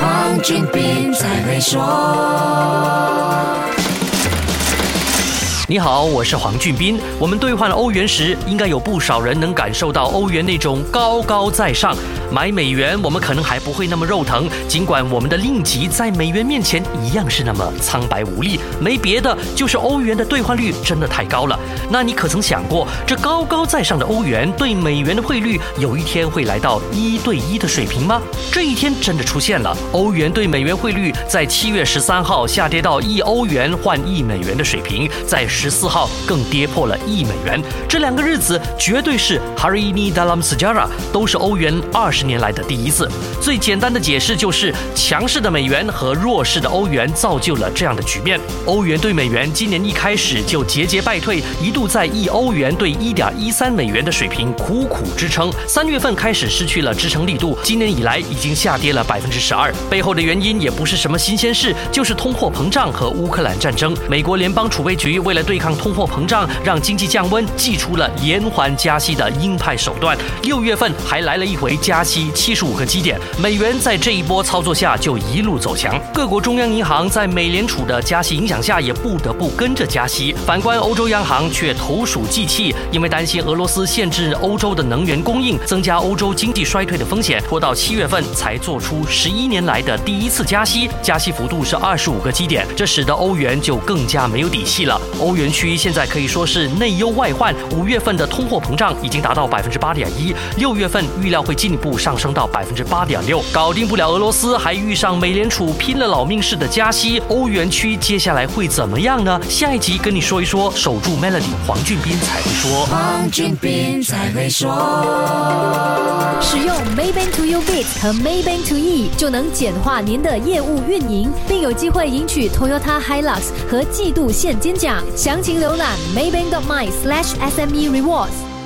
黄俊斌才会说。你好，我是黄俊斌。我们兑换欧元时，应该有不少人能感受到欧元那种高高在上。买美元，我们可能还不会那么肉疼，尽管我们的令吉在美元面前一样是那么苍白无力。没别的，就是欧元的兑换率真的太高了。那你可曾想过，这高高在上的欧元对美元的汇率，有一天会来到一对一的水平吗？这一天真的出现了，欧元对美元汇率在七月十三号下跌到一欧元换一美元的水平，在。十四号更跌破了一美元，这两个日子绝对是 Hari ini dalam sejarah，都是欧元二十十年来的第一次。最简单的解释就是，强势的美元和弱势的欧元造就了这样的局面。欧元对美元今年一开始就节节败退，一度在一欧元对一点一三美元的水平苦苦支撑。三月份开始失去了支撑力度，今年以来已经下跌了百分之十二。背后的原因也不是什么新鲜事，就是通货膨胀和乌克兰战争。美国联邦储备局为了对抗通货膨胀，让经济降温，祭出了延缓加息的鹰派手段。六月份还来了一回加息七十五个基点，美元在这一波操作下就一路走强。各国中央银行在美联储的加息影响下，也不得不跟着加息。反观欧洲央行却投鼠忌器，因为担心俄罗斯限制欧洲的能源供应，增加欧洲经济衰退的风险，拖到七月份才做出十一年来的第一次加息，加息幅度是二十五个基点，这使得欧元就更加没有底气了。欧元区。现在可以说是内忧外患。五月份的通货膨胀已经达到百分之八点一，六月份预料会进一步上升到百分之八点六。搞定不了俄罗斯，还遇上美联储拼了老命似的加息，欧元区接下来会怎么样呢？下一集跟你说一说。守住 Melody，黄俊斌才会说。黄俊斌才会说。使用 Maybank To You Bit 和 Maybank To E 就能简化您的业务运营，并有机会赢取 Toyota Hilux 和季度现金奖。详情。浏览 maybank.my/sme rewards。